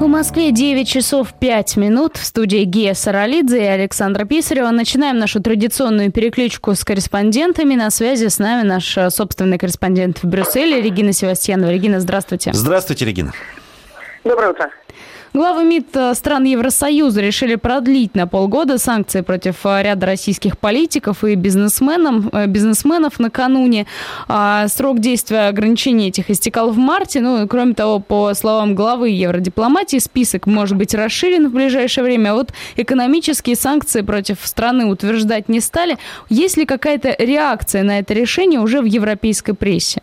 В Москве 9 часов 5 минут. В студии Гея Саралидзе и Александра Писарева. Начинаем нашу традиционную переключку с корреспондентами. На связи с нами наш э, собственный корреспондент в Брюсселе Регина Севастьянова. Регина, здравствуйте. Здравствуйте, Регина. Доброе утро. Главы МИД э, стран Евросоюза решили продлить на полгода санкции против э, ряда российских политиков и бизнесменов, э, бизнесменов накануне. А, срок действия ограничений этих истекал в марте. Ну, кроме того, по словам главы евродипломатии, список может быть расширен в ближайшее время. А вот экономические санкции против страны утверждать не стали. Есть ли какая-то реакция на это решение уже в европейской прессе?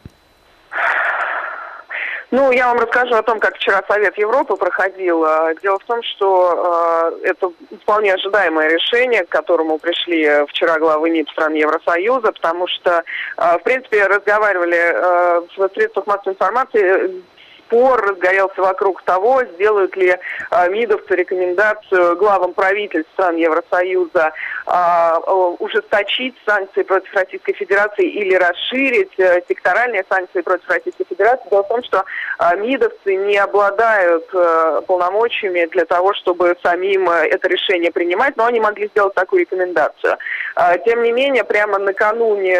Ну, я вам расскажу о том, как вчера Совет Европы проходил. А, дело в том, что э, это вполне ожидаемое решение, к которому пришли вчера главы МИД стран Евросоюза, потому что, э, в принципе, разговаривали э, в средствах массовой информации спор разгорелся вокруг того, сделают ли э, МИДовцы рекомендацию главам правительств стран Евросоюза ужесточить санкции против Российской Федерации или расширить э, секторальные санкции против Российской Федерации. Дело в том, что э, МИДовцы не обладают э, полномочиями для того, чтобы самим э, это решение принимать, но они могли сделать такую рекомендацию. Э, тем не менее, прямо накануне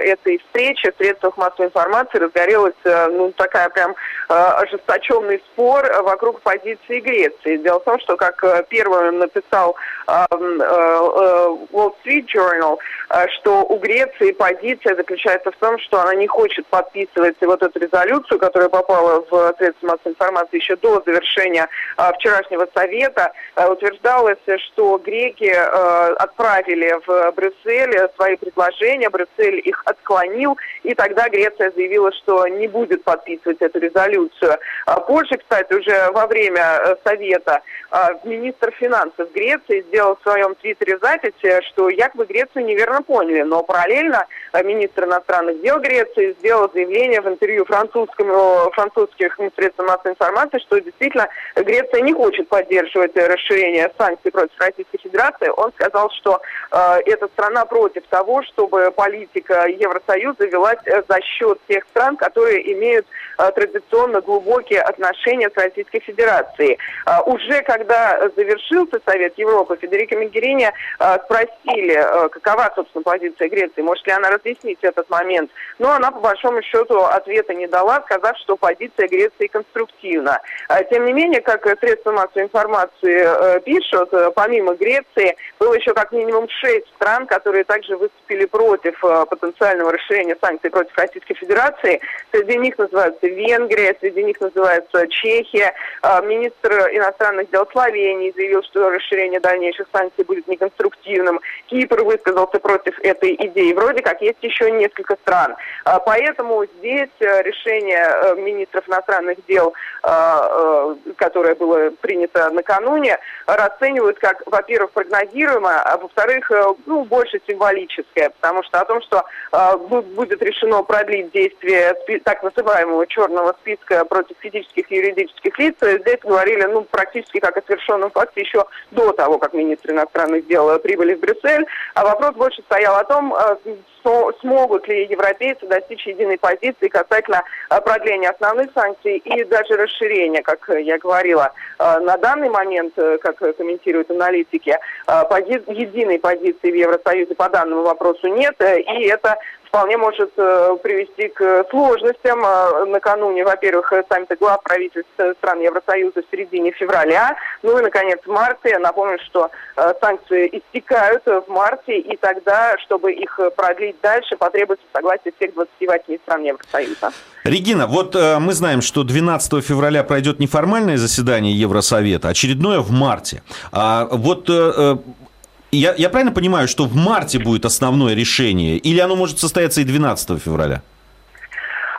этой встречи в средствах массовой информации разгорелась ну, такая прям ожесточенный спор вокруг позиции Греции. Дело в том, что, как первым написал Wall Street Journal, что у Греции позиция заключается в том, что она не хочет подписывать вот эту резолюцию, которая попала в средства массовой информации еще до завершения вчерашнего совета. Утверждалось, что греки отправили в Брюссель свои предложения, Брюссель их отклонил, и тогда Греция заявила, что не будет подписывать эту резолюцию. А позже, кстати, уже во время э, совета министр финансов Греции сделал в своем твиттере запись, что якобы Грецию неверно поняли, но параллельно э, министр иностранных дел Греции сделал заявление в интервью французскому, французских средствам массовой информации, что действительно Греция не хочет поддерживать расширение санкций против Российской Федерации. Он сказал, что э, эта страна против того, чтобы политика Евросоюза велась э, за счет тех стран, которые имеют э, традиционно глубокие отношения с Российской Федерацией. А, уже когда завершился Совет Европы, Федерико Мегерини а, спросили, а, какова, собственно, позиция Греции, может ли она разъяснить этот момент. Но она, по большому счету, ответа не дала, сказав, что позиция Греции конструктивна. Тем не менее, как средства массовой информации пишут, помимо Греции, было еще как минимум шесть стран, которые также выступили против потенциального расширения санкций против Российской Федерации. Среди них называются Венгрия, среди них называется Чехия. А, министр иностранных дел Словении заявил, что расширение дальнейших санкций будет неконструктивным. Кипр высказался против этой идеи. Вроде как есть еще несколько стран. А, поэтому здесь э, решение э, министров иностранных дел, а, э, которое было принято накануне, расценивают как, во-первых, прогнозируемое, а во-вторых, ну, больше символическое, потому что о том, что будет решено продлить действие так называемого черного списка против физических и юридических лиц, здесь говорили ну, практически как о совершенном факте еще до того, как министры иностранных дел прибыли в Брюссель. А вопрос больше стоял о том, э, смогут ли европейцы достичь единой позиции касательно э, продления основных санкций и даже расширения, как я говорила. Э, на данный момент, как комментируют аналитики, единой позиции в Евросоюзе по данному вопросу нет, и это вполне может э, привести к сложностям. Э, накануне, во-первых, саммита глав правительств стран Евросоюза в середине февраля. Ну и, наконец, в марте. Напомню, что э, санкции истекают в марте, и тогда, чтобы их продлить дальше, потребуется согласие всех 28 стран Евросоюза. Регина, вот э, мы знаем, что 12 февраля пройдет неформальное заседание Евросовета, очередное в марте. А вот э, я, я правильно понимаю, что в марте будет основное решение? Или оно может состояться и 12 февраля?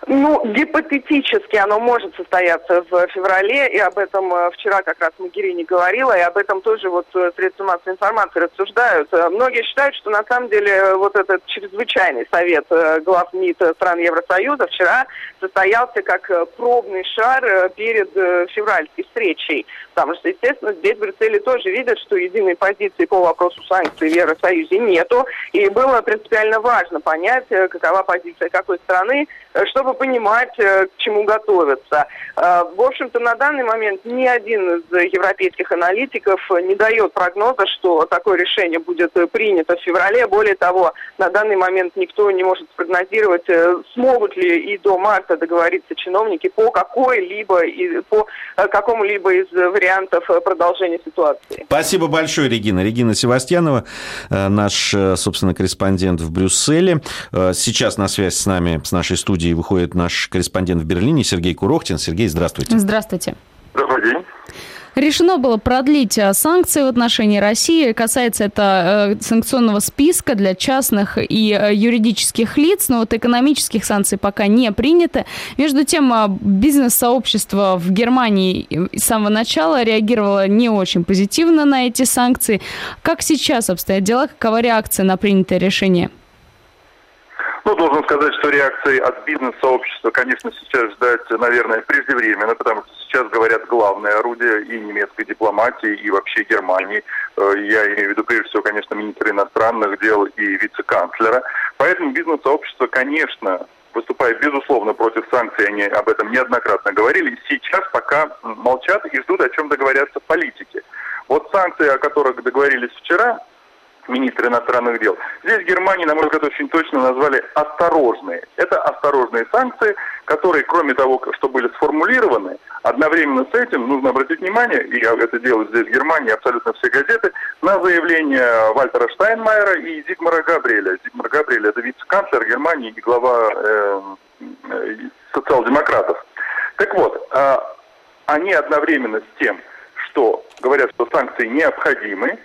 Ну, гипотетически оно может состояться в феврале, и об этом э, вчера как раз Магирини говорила, и об этом тоже вот э, средства массовой информации рассуждают. Э, многие считают, что на самом деле вот этот чрезвычайный совет глав МИД стран Евросоюза вчера состоялся как пробный шар перед февральской встречей. Потому что, естественно, здесь в Брюсселе тоже видят, что единой позиции по вопросу санкций в Евросоюзе нету, и было принципиально важно понять, какова позиция какой страны, чтобы понимать, к чему готовиться. В общем-то, на данный момент ни один из европейских аналитиков не дает прогноза, что такое решение будет принято в феврале. Более того, на данный момент никто не может спрогнозировать, смогут ли и до марта договориться чиновники по какой-либо по какому-либо из вариантов продолжения ситуации. Спасибо большое, Регина. Регина Севастьянова, наш, собственно, корреспондент в Брюсселе. Сейчас на связь с нами, с нашей студией выходит наш корреспондент в Берлине Сергей Курохтин. Сергей, здравствуйте. Здравствуйте. Добрый день. Решено было продлить э, санкции в отношении России. Касается это э, санкционного списка для частных и э, юридических лиц, но вот экономических санкций пока не принято. Между тем, бизнес-сообщество в Германии с самого начала реагировало не очень позитивно на эти санкции. Как сейчас обстоят дела? Какова реакция на принятое решение? Ну, должен сказать, что реакции от бизнес-сообщества, конечно, сейчас ждать, наверное, преждевременно, потому что сейчас, говорят, главное орудие и немецкой дипломатии, и вообще Германии. Э, я имею в виду, прежде всего, конечно, министра иностранных дел и вице-канцлера. Поэтому бизнес-сообщество, конечно, выступает, безусловно, против санкций, они об этом неоднократно говорили, сейчас пока молчат и ждут, о чем договорятся политики. Вот санкции, о которых договорились вчера, министр иностранных дел. Здесь Германии, на мой взгляд, очень точно назвали осторожные. Это осторожные санкции, которые, кроме того, что были сформулированы, одновременно с этим нужно обратить внимание, и это делают здесь в Германии абсолютно все газеты, на заявление Вальтера Штайнмайера и Зигмара Габриэля. Зигмар Габриэль – это вице-канцлер Германии и глава э, э, социал-демократов. Так вот, э, они одновременно с тем, что говорят, что санкции необходимы,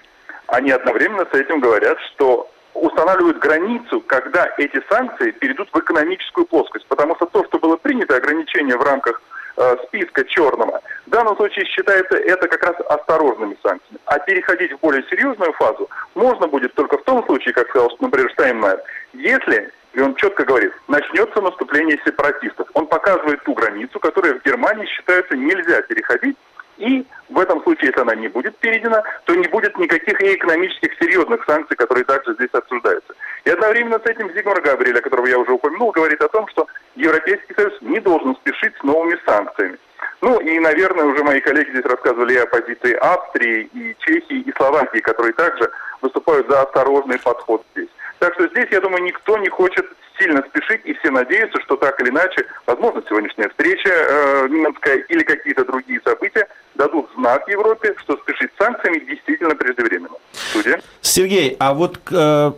они одновременно с этим говорят, что устанавливают границу, когда эти санкции перейдут в экономическую плоскость. Потому что то, что было принято, ограничение в рамках э, списка черного, в данном случае считается это как раз осторожными санкциями. А переходить в более серьезную фазу можно будет только в том случае, как сказал, например, Штайнмайер, если, и он четко говорит, начнется наступление сепаратистов. Он показывает ту границу, которая в Германии считается нельзя переходить, и в этом случае, если она не будет перейдена, то не будет никаких и экономических серьезных санкций, которые также здесь обсуждаются. И одновременно с этим Зигмар Габриэль, о котором я уже упомянул, говорит о том, что Европейский Союз не должен спешить с новыми санкциями. Ну и, наверное, уже мои коллеги здесь рассказывали о позиции Австрии, и Чехии, и Словакии, которые также выступают за осторожный подход здесь. Так что здесь, я думаю, никто не хочет сильно спешить, и все надеются, что так или иначе, возможно, сегодняшняя встреча э, Минская или какие-то другие события знак Европе, что спешить с санкциями действительно преждевременно. Студия. Сергей, а вот э,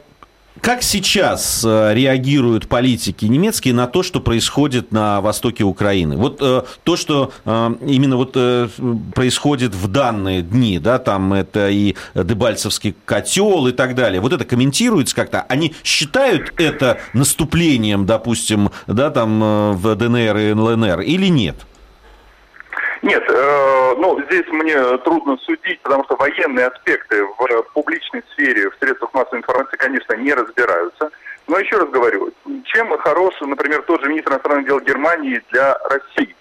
как сейчас э, реагируют политики немецкие на то, что происходит на востоке Украины? Вот э, то, что э, именно вот э, происходит в данные дни, да, там это и Дебальцевский котел и так далее. Вот это комментируется как-то? Они считают это наступлением, допустим, да, там э, в ДНР и ЛНР или нет? Нет, э, ну, здесь мне трудно судить, потому что военные аспекты в публичной сфере, в средствах массовой информации, конечно, не разбираются. Но еще раз говорю, чем хорош, например, тот же министр иностранных дел Германии для России?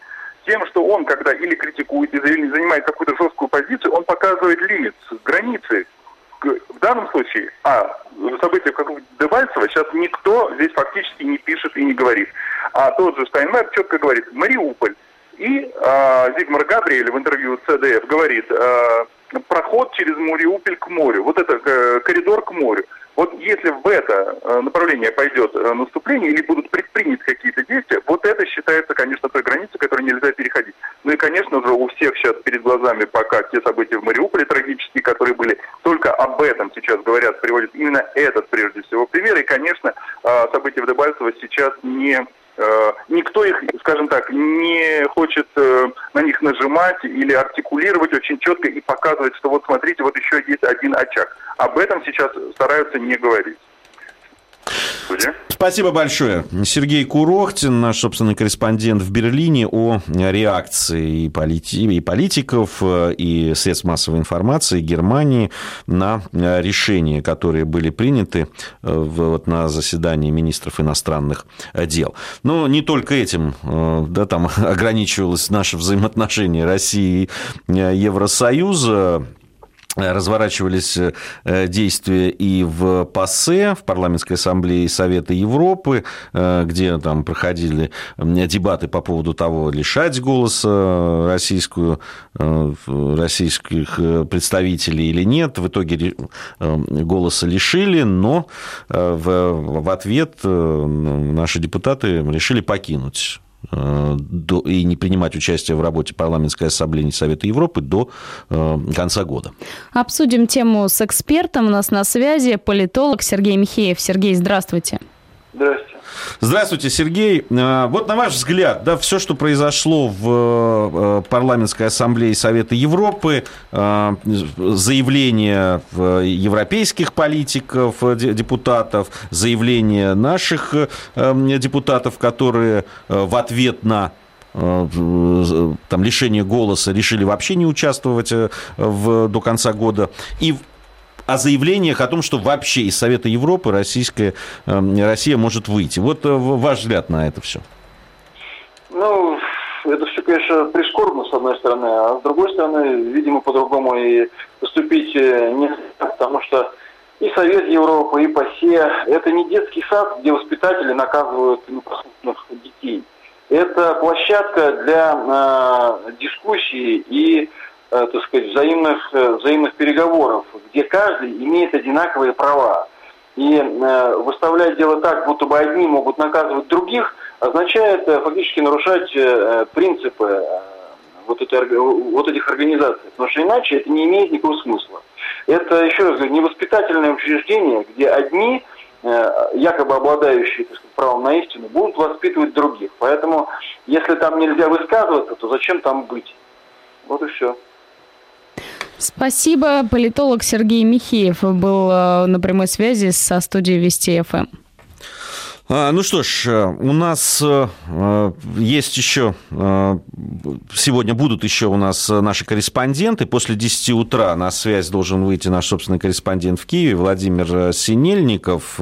Тем, что он, когда или критикует, или занимает какую-то жесткую позицию, он показывает лимит, границы. В данном случае, а, события как Дебальцево сейчас никто здесь фактически не пишет и не говорит. А тот же Штайнмайер четко говорит, Мариуполь, и э, Зигмар Габриэль в интервью ЦДФ говорит, э, проход через Мариуполь к морю, вот это э, коридор к морю. Вот если в это э, направление пойдет э, наступление или будут предприняты какие-то действия, вот это считается, конечно, той границей, которую нельзя переходить. Ну и, конечно же, у всех сейчас перед глазами пока те события в Мариуполе трагические, которые были, только об этом сейчас говорят, приводят именно этот, прежде всего, пример. И, конечно, события в Дебальцево сейчас не Э, никто их, скажем так, не хочет э, на них нажимать или артикулировать очень четко и показывать, что вот смотрите, вот еще есть один очаг. Об этом сейчас стараются не говорить. Спасибо большое. Сергей Курохтин, наш собственный корреспондент в Берлине, о реакции и, полити... и политиков, и средств массовой информации Германии на решения, которые были приняты э, вот на заседании министров иностранных дел. Но не только этим э, да, там ограничивалось наше взаимоотношение России и Евросоюза. Разворачивались э, действия и в ПАСЕ, в Парламентской ассамблее Совета Европы, э, где там проходили дебаты по поводу того, лишать голоса российскую, э, российских представителей или нет. В итоге голоса лишили, но в, в ответ наши депутаты решили покинуть и не принимать участие в работе парламентской ассамблеи Совета Европы до э, конца года. Обсудим тему с экспертом. У нас на связи политолог Сергей Михеев. Сергей, здравствуйте. Здравствуйте. Здравствуйте, Сергей. Э, вот на ваш взгляд, да, все, что произошло в э, парламентской ассамблее Совета Европы, э, заявления европейских политиков, депутатов, заявления наших депутатов, которые в ответ на там, лишение голоса решили вообще не участвовать в, до конца года. И о заявлениях о том, что вообще из Совета Европы российская, эм, Россия может выйти. Вот э, ваш взгляд на это все. Ну, это все, конечно, прискорбно, с одной стороны, а с другой стороны, видимо, по-другому и поступить э, не потому что и Совет Европы, и ПАСЕ – это не детский сад, где воспитатели наказывают непослушных детей. Это площадка для э, дискуссии и так сказать, взаимных, э, взаимных переговоров, где каждый имеет одинаковые права. И э, выставлять дело так, будто бы одни могут наказывать других, означает э, фактически нарушать э, принципы э, вот, этой, вот этих организаций. Потому что иначе это не имеет никакого смысла. Это, еще раз говорю, невоспитательное учреждение, где одни, э, якобы обладающие так сказать, правом на истину, будут воспитывать других. Поэтому, если там нельзя высказываться, то зачем там быть? Вот и все. Спасибо. Политолог Сергей Михеев был э, на прямой связи со студией Вести ФМ. А, ну что ж, э, у нас э, есть еще, сегодня будут еще у нас наши корреспонденты. После 10 утра на связь должен выйти наш собственный корреспондент в Киеве Владимир Синельников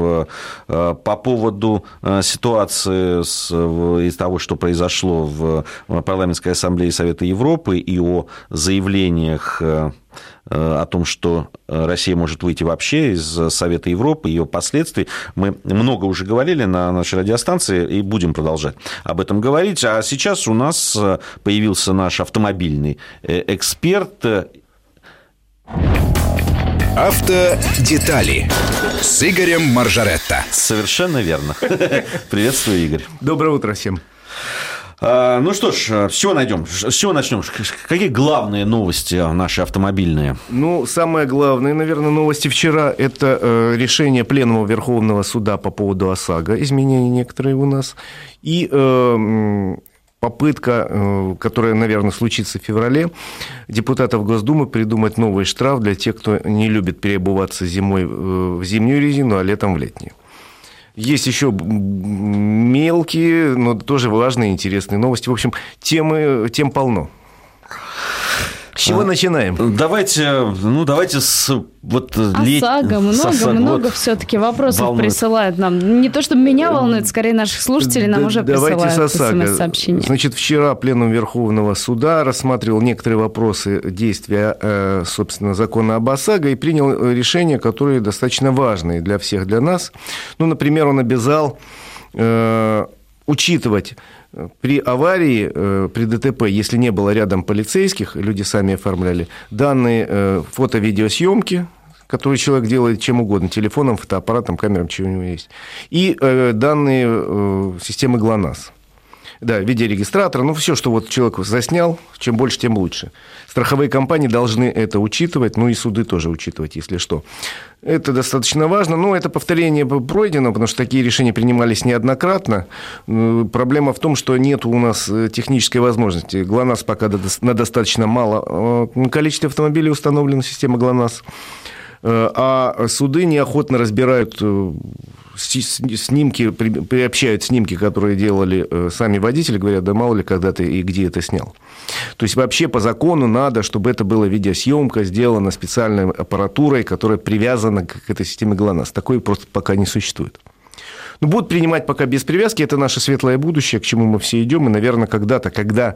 по поводу ситуации с, из того, что произошло в парламентской ассамблее Совета Европы и о заявлениях о том, что Россия может выйти вообще из Совета Европы, ее последствий. Мы много уже говорили на нашей радиостанции и будем продолжать об этом говорить. А сейчас у нас появился наш автомобильный э, эксперт. Автодетали с Игорем Маржаретто. Совершенно верно. Приветствую, Игорь. Доброе утро всем. А, ну что ж, с чего найдем? Чего начнем? Какие главные новости наши автомобильные? Ну, самое главное, наверное, новости вчера – это э, решение Пленума Верховного Суда по поводу ОСАГО, изменения некоторые у нас, и э, попытка, э, которая, наверное, случится в феврале, депутатов Госдумы придумать новый штраф для тех, кто не любит переобуваться зимой в зимнюю резину, а летом в летнюю. Есть еще мелкие, но тоже важные, интересные новости. В общем, темы, тем полно. С чего а, начинаем? Давайте, ну давайте с вот ОСАГО, лет... много, ОСАГО. много вот все-таки вопросов волнует. присылают нам. Не то, чтобы меня волнует, скорее наших слушателей нам уже давайте присылают смс-сообщения. Значит, вчера Пленум Верховного Суда рассматривал некоторые вопросы действия, э, собственно, закона об ОСАГО и принял решения, которые достаточно важные для всех, для нас. Ну, например, он обязал э, учитывать при аварии, э, при ДТП, если не было рядом полицейских, люди сами оформляли, данные э, фото-видеосъемки, которые человек делает чем угодно, телефоном, фотоаппаратом, камером, чего у него есть, и э, данные системы ГЛОНАСС. Да, видеорегистратор, ну все, что вот человек заснял, чем больше, тем лучше. Страховые компании должны это учитывать, ну и суды тоже учитывать, если что. Это достаточно важно. Но это повторение пройдено, потому что такие решения принимались неоднократно. Проблема в том, что нет у нас э, технической возможности. ГЛОНАСС пока на достаточно мало э, количестве автомобилей установлена система ГЛОНАСС. Э, а суды неохотно разбирают снимки, приобщают снимки, которые делали э, сами водители, говорят, да мало ли когда ты и где это снял. То есть вообще по закону надо, чтобы это была видеосъемка, сделана специальной аппаратурой, которая привязана к этой системе ГЛОНАСС. Такой просто пока не существует. Ну, будут принимать пока без привязки, это наше светлое будущее, к чему мы все идем, и, наверное, когда-то, когда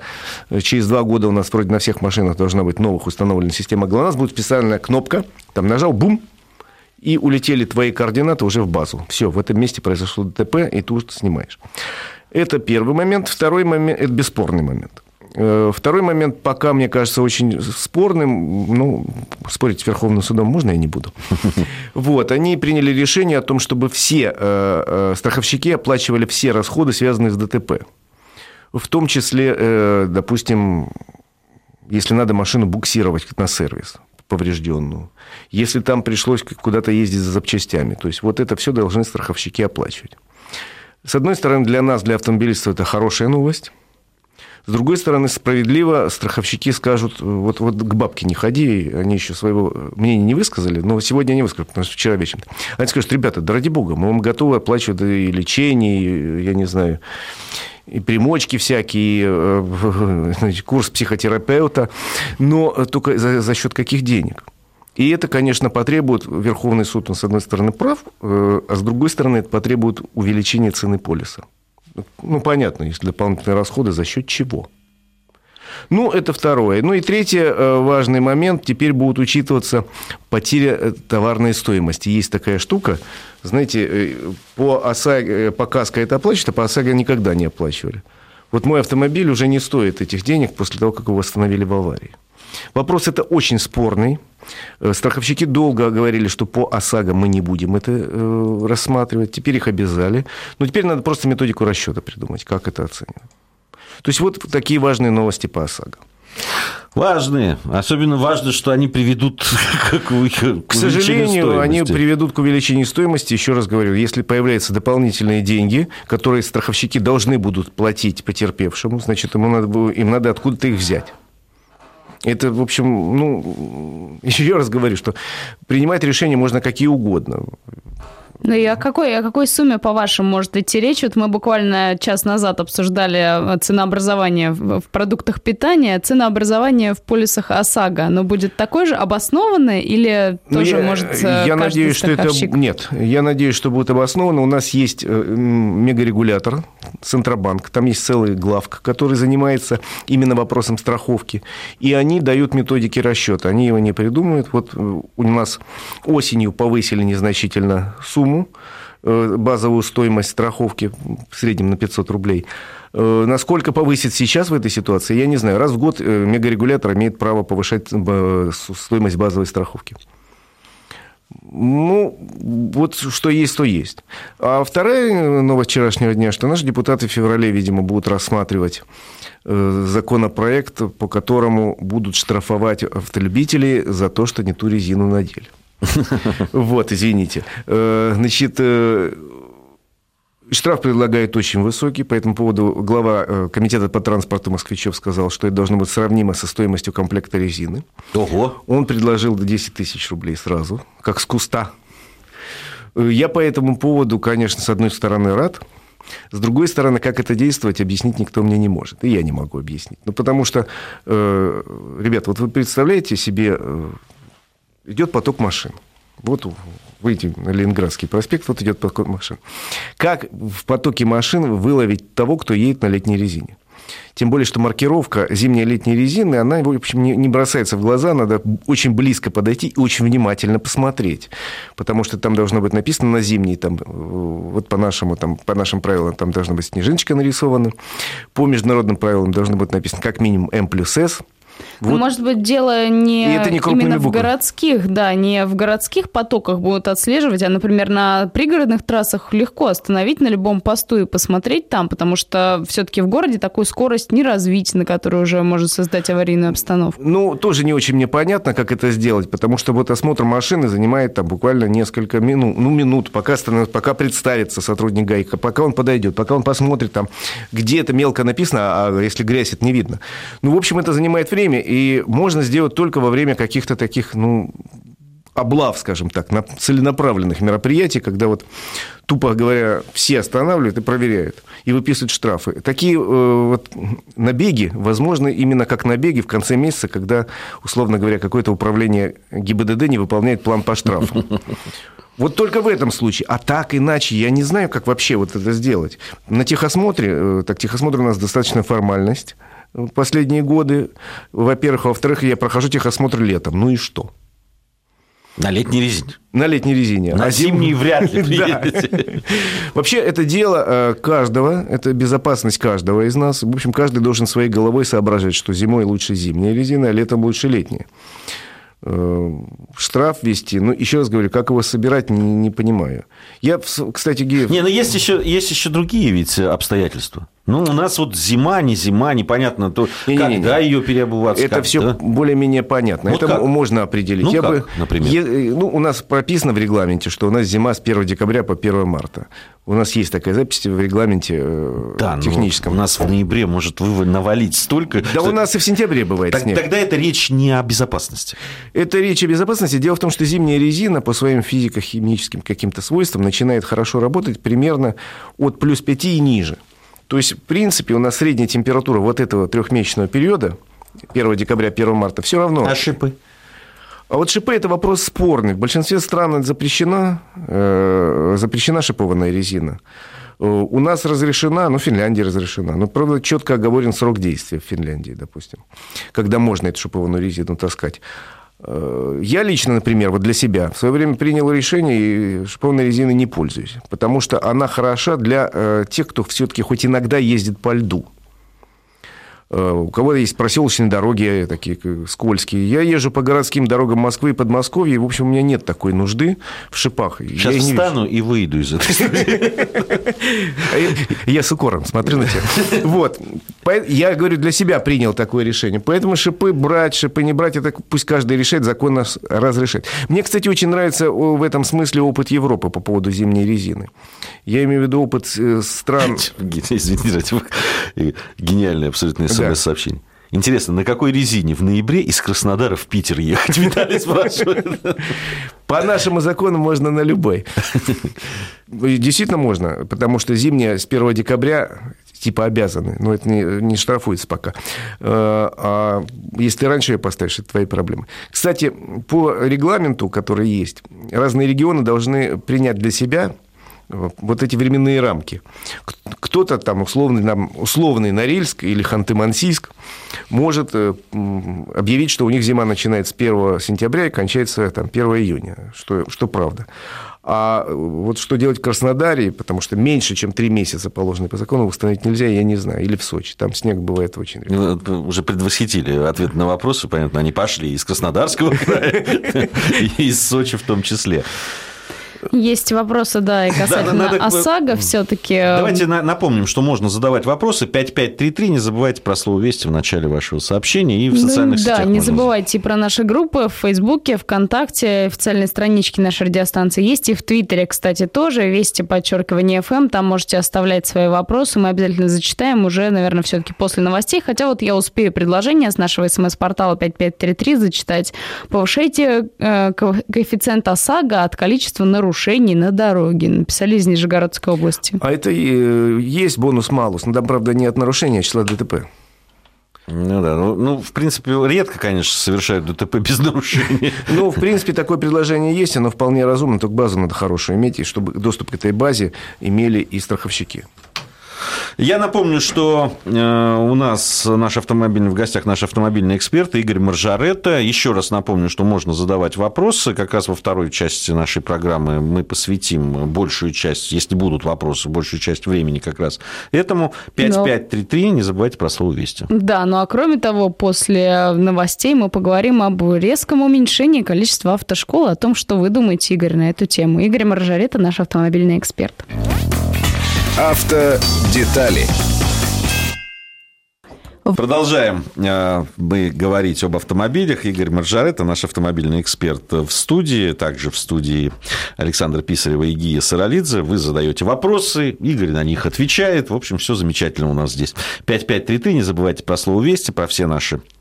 э, через два года у нас вроде на всех машинах должна быть новых установлена система ГЛОНАСС, будет специальная кнопка, там нажал, бум, и улетели твои координаты уже в базу. Все, в этом месте произошло ДТП, и тут снимаешь. Это первый момент. Второй момент, это бесспорный момент. Э, второй момент пока, мне кажется, очень спорным. Ну, спорить с Верховным судом можно, я не буду. Вот, они приняли решение о том, чтобы все э, э, страховщики оплачивали все расходы, связанные с ДТП. В том числе, допустим, если надо машину буксировать на сервис поврежденную, если там пришлось куда-то ездить за запчастями. То есть вот это все должны страховщики оплачивать. С одной стороны, для нас, для автомобилистов, это хорошая новость. С другой стороны, справедливо страховщики скажут, вот, вот к бабке не ходи, они еще своего мнения не высказали, но сегодня они высказали, потому что вчера вечером. Они скажут, ребята, да ради бога, мы вам готовы оплачивать и лечение, и, я не знаю, и примочки всякие, и, курс психотерапевта, но только за, за счет каких денег? И это, конечно, потребует, Верховный суд, он, с одной стороны, прав, э, а с другой стороны, это потребует увеличения цены полиса. Ну, понятно, если дополнительные расходы, за счет чего? Ну, это второе. Ну и третий э, важный момент. Теперь будут учитываться потеря э, товарной стоимости. Есть такая штука, знаете, э, по ОСАГО, по КАСКО это оплачивают, а по ОСАГО никогда не оплачивали. Вот мой автомобиль уже не стоит этих денег после того, как его восстановили в аварии. Вопрос это очень спорный. Страховщики долго говорили, что по ОСАГО мы не будем это рассматривать. Теперь их обязали. Но теперь надо просто методику расчета придумать, как это оценивать. То есть вот такие важные новости по ОСАГО. Важные. Особенно важно, что они приведут к, к, к сожалению, они приведут к увеличению стоимости. Еще раз говорю, если появляются дополнительные деньги, которые страховщики должны будут платить потерпевшему, значит, ему надо, им надо откуда-то их взять. Это, в общем, ну, еще раз говорю, что принимать решения можно какие угодно. Ну и о какой, о какой сумме, по-вашему, может идти речь? Вот мы буквально час назад обсуждали ценообразование в продуктах питания, ценообразование в полисах ОСАГО. Оно будет такое же обоснованное или ну, тоже я, может Я надеюсь, что это... Нет, я надеюсь, что будет обосновано. У нас есть э, мегарегулятор, Центробанк, там есть целый главка, который занимается именно вопросом страховки. И они дают методики расчета. Они его не придумывают. Вот э, у нас осенью повысили незначительно сумму сумму, э, базовую стоимость страховки в среднем на 500 рублей. Э, насколько повысит сейчас в этой ситуации, я не знаю. Раз в год э, мегарегулятор имеет право повышать стоимость базовой страховки. Ну, вот что есть, то есть. А вторая новость вчерашнего дня, что наши депутаты в феврале, видимо, будут рассматривать законопроект, по которому будут штрафовать автолюбителей за то, что не ту резину надели. Вот, извините. Э, значит, э, Штраф предлагает очень высокий, по этому поводу глава э, комитета по транспорту Москвичев сказал, что это должно быть сравнимо со стоимостью комплекта резины. Ого! Он предложил до 10 тысяч рублей сразу, как с куста. Я по этому поводу, конечно, с одной стороны рад, с другой стороны, как это действовать, объяснить никто мне не может. И я не могу объяснить. Ну, потому что, э, ребят, вот вы представляете себе идет поток машин. Вот выйти на Ленинградский проспект, вот идет поток машин. Как в потоке машин выловить того, кто едет на летней резине? Тем более, что маркировка зимней летней резины, она, в общем, не бросается в глаза, надо очень близко подойти и очень внимательно посмотреть. Потому что там должно быть написано на зимней, там, вот по, нашему, там, по нашим правилам, там должна быть снежиночка нарисована. По международным правилам должно быть написано как минимум М плюс С. Ну, вот. Может быть, дело не, это не именно в городских, да, не в городских потоках будут отслеживать, а, например, на пригородных трассах легко остановить на любом посту и посмотреть там, потому что все-таки в городе такую скорость не развить, на которую уже может создать аварийную обстановку. Ну, тоже не очень мне понятно, как это сделать, потому что вот осмотр машины занимает там буквально несколько минут, ну, минут, пока, пока представится сотрудник ГАИКа, пока он подойдет, пока он посмотрит там, где это мелко написано, а если грязь, это не видно. Ну, в общем, это занимает время, время, и можно сделать только во время каких-то таких, ну, облав, скажем так, на целенаправленных мероприятий, когда вот, тупо говоря, все останавливают и проверяют, и выписывают штрафы. Такие э, вот набеги возможны именно как набеги в конце месяца, когда, условно говоря, какое-то управление ГИБДД не выполняет план по штрафу. Вот только в этом случае. А так, иначе, я не знаю, как вообще вот это сделать. На техосмотре, э, так, техосмотр у нас достаточно формальность последние годы. Во-первых. Во-вторых, я прохожу техосмотр летом. Ну и что? На летней резине. На летней резине. На а зимней вряд ли приедете. Вообще, это дело э, каждого, это безопасность каждого из нас. В общем, каждый должен своей головой соображать, что зимой лучше зимняя резина, а летом лучше летняя. Э, штраф вести. Ну, еще раз говорю, как его собирать, не, не понимаю. Я, кстати, Геев... Не, но есть еще, есть еще другие ведь обстоятельства. Ну, у нас вот зима, не зима, непонятно, то не, когда не, не, ее переобуваться. Это все да? более-менее понятно. Вот это как? можно определить. Ну, Я как, бы, например? Я, ну, у нас прописано в регламенте, что у нас зима с 1 декабря по 1 марта. У нас есть такая запись в регламенте э, да, техническом. у нас в ноябре может вы навалить столько. Да что... у нас и в сентябре бывает так, снег. Тогда это речь не о безопасности. Это речь о безопасности. Дело в том, что зимняя резина по своим физико-химическим каким-то свойствам начинает хорошо работать примерно от плюс 5 и ниже. То есть, в принципе, у нас средняя температура вот этого трехмесячного периода, 1 декабря, 1 марта, все равно. А шипы? А вот шипы – это вопрос спорный. В большинстве стран это запрещена, э, запрещена шипованная резина. Э, у нас разрешена, ну, Финляндии разрешена. Но, правда, четко оговорен срок действия в Финляндии, допустим, когда можно эту шипованную резину таскать. Э, я лично, например, вот для себя в свое время принял решение и шиповной резиной не пользуюсь, потому что она хороша для э, тех, кто все-таки хоть иногда ездит по льду. Э, у кого есть проселочные дороги такие скользкие. Я езжу по городским дорогам Москвы и Подмосковья, и, в общем, у меня нет такой нужды в шипах. Сейчас встану и выйду из этой Я с укором смотрю на тебя. Вот. Я, говорю, для себя принял такое решение. Поэтому шипы брать, шипы не брать, это пусть каждый решает, закон нас разрешает. Мне, кстати, очень нравится в этом смысле опыт Европы по поводу зимней резины. Я имею в виду опыт э, стран... Извините, гениальное абсолютно смс-сообщение. Интересно, на какой резине в ноябре из Краснодара в Питер ехать? Виталий спрашивает. По нашему закону можно на любой. Действительно можно, потому что зимняя с 1 декабря типа обязаны, но это не, не штрафуется пока. Э, а если раньше ее поставишь, это твои проблемы. Кстати, по регламенту, который есть, разные регионы должны принять для себя вот эти временные рамки. Кто-то там условный, нам, условный Норильск или Ханты-Мансийск может э, объявить, что у них зима начинается с 1 сентября и кончается там, 1 июня, что, что правда. А вот что делать в Краснодаре, потому что меньше, чем три месяца положенные по закону, установить нельзя, я не знаю. Или в Сочи. Там снег бывает очень редко. Ну, уже предвосхитили ответ на вопросы, понятно. Они пошли из Краснодарского края, из Сочи в том числе. Есть вопросы, да, и касательно ОСАГО все-таки. Давайте напомним, что можно задавать вопросы. 5533, не забывайте про слово «Вести» в начале вашего сообщения и в социальных да, сетях. Да, не забывайте про наши группы в Фейсбуке, ВКонтакте, официальной странички нашей радиостанции есть, и в Твиттере, кстати, тоже, «Вести», подчеркивание FM, там можете оставлять свои вопросы, мы обязательно зачитаем уже, наверное, все-таки после новостей, хотя вот я успею предложение с нашего смс-портала 5533 зачитать. Повышайте э, коэффициент ОСАГО от количества нарушений нарушений на дороге. Написали из Нижегородской области. А это и есть бонус-малус. Но там, правда, не от нарушения, а числа ДТП. Ну да, ну, ну, в принципе, редко, конечно, совершают ДТП без нарушения. Ну, в принципе, такое предложение есть, оно вполне разумно, только базу надо хорошую иметь, и чтобы доступ к этой базе имели и страховщики. Я напомню, что э, у нас наш автомобильный, в гостях наш автомобильный эксперт Игорь Маржаретта. Еще раз напомню, что можно задавать вопросы. Как раз во второй части нашей программы мы посвятим большую часть, если будут вопросы, большую часть времени как раз этому. 5533, не забывайте про слово «Вести». Да, ну а кроме того, после новостей мы поговорим об резком уменьшении количества автошкол, о том, что вы думаете, Игорь, на эту тему. Игорь Маржаретта, наш автомобильный эксперт. Автодетали. Продолжаем э, мы говорить об автомобилях. Игорь Маржарета, наш автомобильный эксперт в студии. Также в студии Александр Писарева и Гия Саралидзе. Вы задаете вопросы, Игорь на них отвечает. В общем, все замечательно у нас здесь. 5533, не забывайте про слово «Вести», про все наши Э,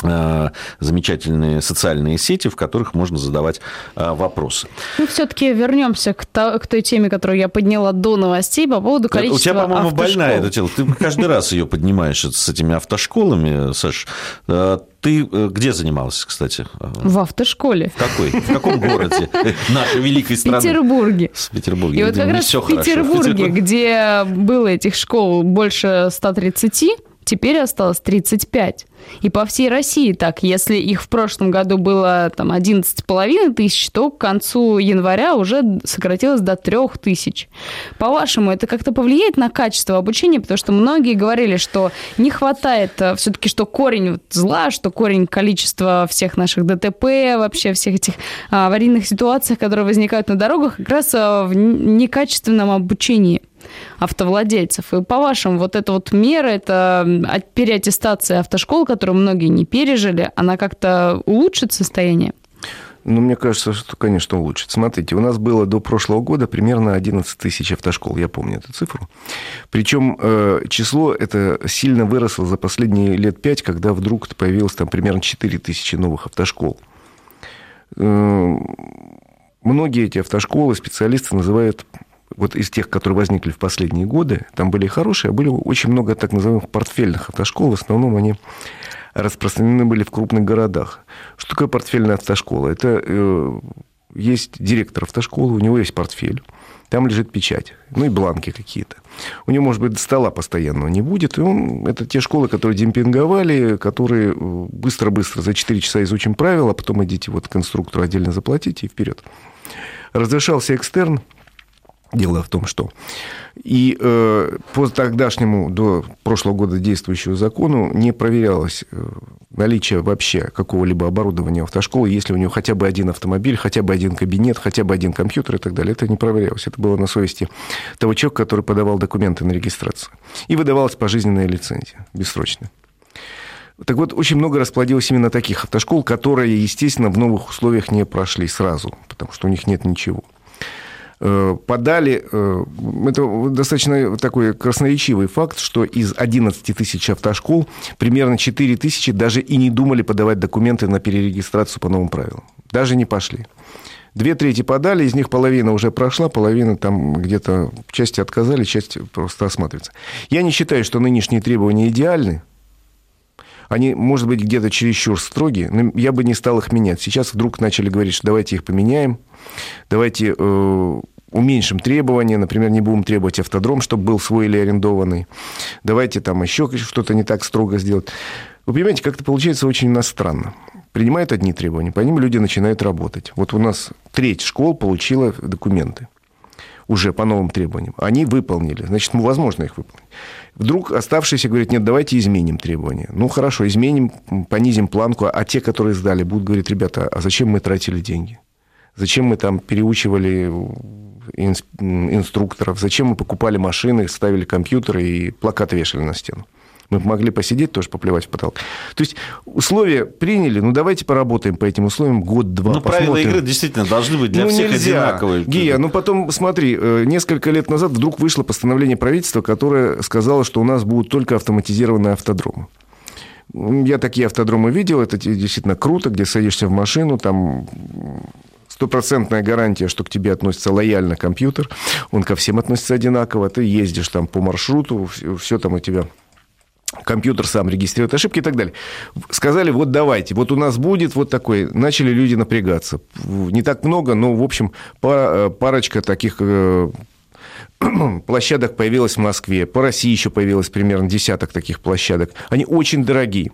замечательные социальные сети, в которых можно задавать э, вопросы. Ну, все-таки вернемся к, к той теме, которую я подняла до новостей по поводу количества У тебя, по-моему, больная эта тема. Ты каждый раз ее поднимаешь с этими автошколами, Саш. Э, ты где занималась, кстати? В автошколе. В какой? В каком городе нашей великой страны? В Петербурге. В Петербурге. И вот как раз в Петербурге, где было этих школ больше 130, теперь осталось 35. И по всей России так. Если их в прошлом году было там 11,5 тысяч, то к концу января уже сократилось до 3 тысяч. По-вашему, это как-то повлияет на качество обучения? Потому что многие говорили, что не хватает э, все-таки, что корень зла, что корень количества всех наших ДТП, вообще всех этих а, аварийных ситуаций, которые возникают на дорогах, как раз э, в некачественном обучении автовладельцев. И по-вашему, вот эта вот мера, это переаттестация автошкол, которую многие не пережили, она как-то улучшит состояние? Ну, мне кажется, что, конечно, улучшит. Смотрите, у нас было до прошлого года примерно 11 тысяч автошкол, я помню эту цифру. Причем э, число это сильно выросло за последние лет пять, когда вдруг появилось там примерно 4 тысячи новых автошкол. Э, многие эти автошколы специалисты называют вот из тех, которые возникли в последние годы, там были хорошие, а были очень много так называемых портфельных автошкол. В основном они распространены были в крупных городах. Что такое портфельная автошкола? Это э, есть директор автошколы, у него есть портфель, там лежит печать, ну и бланки какие-то. У него, может быть, стола постоянного не будет, и он, это те школы, которые демпинговали, которые э, быстро-быстро за 4 часа изучим правила, а потом идите вот к инструктору отдельно заплатите и вперед. Разрешался экстерн, Дело в том, что и э, по тогдашнему, до прошлого года действующему закону не проверялось э, наличие вообще какого-либо оборудования автошколы, если у него хотя бы один автомобиль, хотя бы один кабинет, хотя бы один компьютер и так далее. Это не проверялось. Это было на совести того человека, который подавал документы на регистрацию. И выдавалась пожизненная лицензия, бессрочная. Так вот, очень много расплодилось именно таких автошкол, которые, естественно, в новых условиях не прошли сразу, потому что у них нет ничего. Э, подали, э, это достаточно такой красноречивый факт, что из 11 тысяч автошкол примерно 4 тысячи даже и не думали подавать документы на перерегистрацию по новым правилам. Даже не пошли. Две трети подали, из них половина уже прошла, половина там где-то части отказали, часть просто осматривается. Я не считаю, что нынешние требования идеальны. Они, может быть, где-то чересчур строгие, но я бы не стал их менять. Сейчас вдруг начали говорить, что давайте их поменяем, давайте э, уменьшим требования, например, не будем требовать автодром, чтобы был свой или арендованный. Давайте там еще что-то не так строго сделать. Вы понимаете, как-то получается очень иностранно. Принимают одни требования, по ним люди начинают работать. Вот у нас треть школ получила документы уже по новым требованиям. Они выполнили, значит, возможно их выполнить. Вдруг оставшиеся говорят, нет, давайте изменим требования. Ну, хорошо, изменим, понизим планку, а те, которые сдали, будут говорить, ребята, а зачем мы тратили деньги? Зачем мы там переучивали инструкторов? Зачем мы покупали машины, ставили компьютеры и плакаты вешали на стену? Мы могли посидеть, тоже поплевать в потолок. То есть условия приняли, ну давайте поработаем по этим условиям год-два. Ну, правила игры действительно должны быть для ну, всех нельзя. одинаковые. Гия, ну потом смотри, э, несколько лет назад вдруг вышло постановление правительства, которое сказало, что у нас будут только автоматизированные автодромы. Я такие автодромы видел, это действительно круто, где садишься в машину, там стопроцентная гарантия, что к тебе относится лояльно компьютер, он ко всем относится одинаково, ты ездишь там по маршруту, все, все там у тебя компьютер сам регистрирует ошибки и так далее. Сказали, вот давайте, вот у нас будет вот такой. Начали люди напрягаться. Не так много, но, в общем, пара, парочка таких э, площадок появилась в Москве. По России еще появилось примерно десяток таких площадок. Они очень дорогие.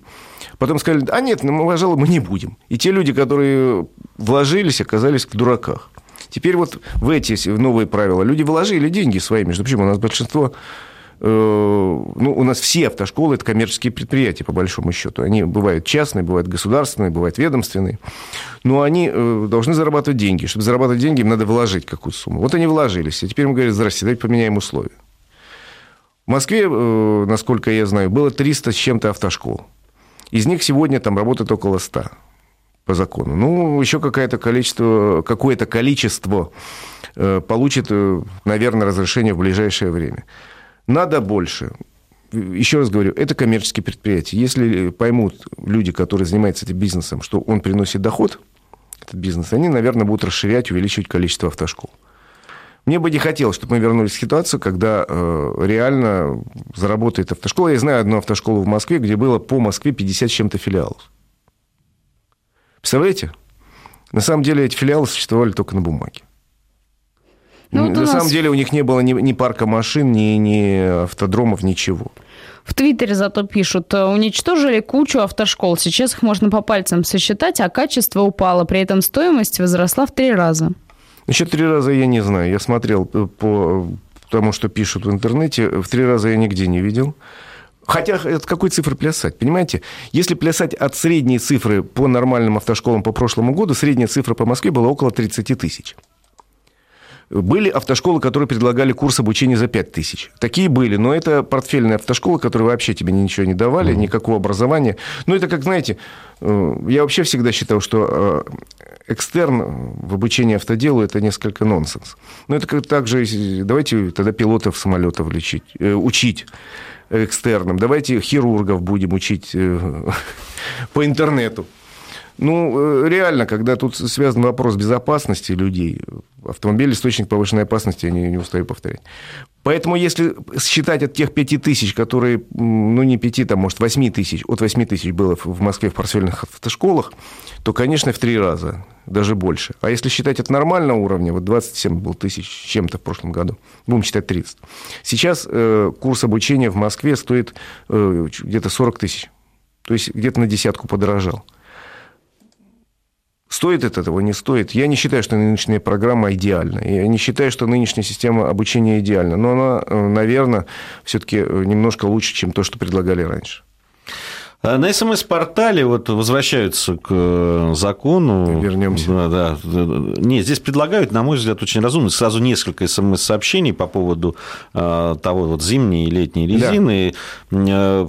Потом сказали, а нет, ну, пожалуй, мы не будем. И те люди, которые вложились, оказались в дураках. Теперь вот в эти новые правила люди вложили деньги свои, между прочим, у нас большинство э, ну, у нас все автошколы – это коммерческие предприятия, по большому счету. Они бывают частные, бывают государственные, бывают ведомственные. Но они э, должны зарабатывать деньги. Чтобы зарабатывать деньги, им надо вложить какую-то сумму. Вот они вложились. И теперь мы говорим, здрасте, давайте поменяем условия. В Москве, э, насколько я знаю, было 300 с чем-то автошкол. Из них сегодня там работает около 100 по закону. Ну, еще какое-то количество, какое-то количество э, получит, э, наверное, разрешение в ближайшее время. Надо больше. еще раз говорю, это коммерческие предприятия. Если поймут люди, которые занимаются этим бизнесом, что он приносит доход, этот бизнес, они, наверное, будут расширять, увеличивать количество автошкол. Мне бы не хотелось, чтобы мы вернулись в ситуацию, когда э, реально заработает автошкола. Я знаю одну автошколу в Москве, где было по Москве 50 с чем-то филиалов. Представляете? На самом деле эти филиалы существовали только на бумаге. Ну, вот на нас... самом деле у них не было ни, ни парка машин, ни, ни автодромов, ничего. В Твиттере зато пишут, уничтожили кучу автошкол. Сейчас их можно по пальцам сосчитать, а качество упало. При этом стоимость возросла в три раза. Еще три раза я не знаю. Я смотрел по тому, что пишут в интернете. В три раза я нигде не видел. Хотя от какой цифры плясать, понимаете? Если плясать от средней цифры по нормальным автошколам по прошлому году, средняя цифра по Москве была около 30 тысяч. Были автошколы, которые предлагали курс обучения за 5 тысяч. Такие были, но это портфельные автошколы, которые вообще тебе ничего не давали, mm-hmm. никакого образования. Ну, это как, знаете, э, я вообще всегда считал, что э, экстерн в обучении автоделу это несколько нонсенс. Но это как так же, давайте тогда пилотов самолетов лечить, э, учить экстерном. Давайте хирургов будем учить по интернету. Ну, реально, когда тут связан вопрос безопасности людей, автомобиль источник повышенной опасности, я не, не устаю повторять. Поэтому если считать от тех 5 тысяч, которые, ну не 5, там, может, 8 тысяч, от 8 тысяч было в Москве в портфельных автошколах, то, конечно, в три раза, даже больше. А если считать от нормального уровня, вот 27 был тысяч чем-то в прошлом году, будем считать 30. Сейчас э, курс обучения в Москве стоит э, где-то 40 тысяч. То есть где-то на десятку подорожал. Стоит это этого, не стоит? Я не считаю, что нынешняя программа идеальна. Я не считаю, что нынешняя система обучения идеальна. Но она, э, наверное, все-таки э, немножко лучше, чем то, что предлагали раньше. А на СМС-портале вот возвращаются к э, закону. Вернемся. Да, да. Не, здесь предлагают, на мой взгляд, очень разумно. Сразу несколько СМС-сообщений по поводу того вот зимней и летней резины. Да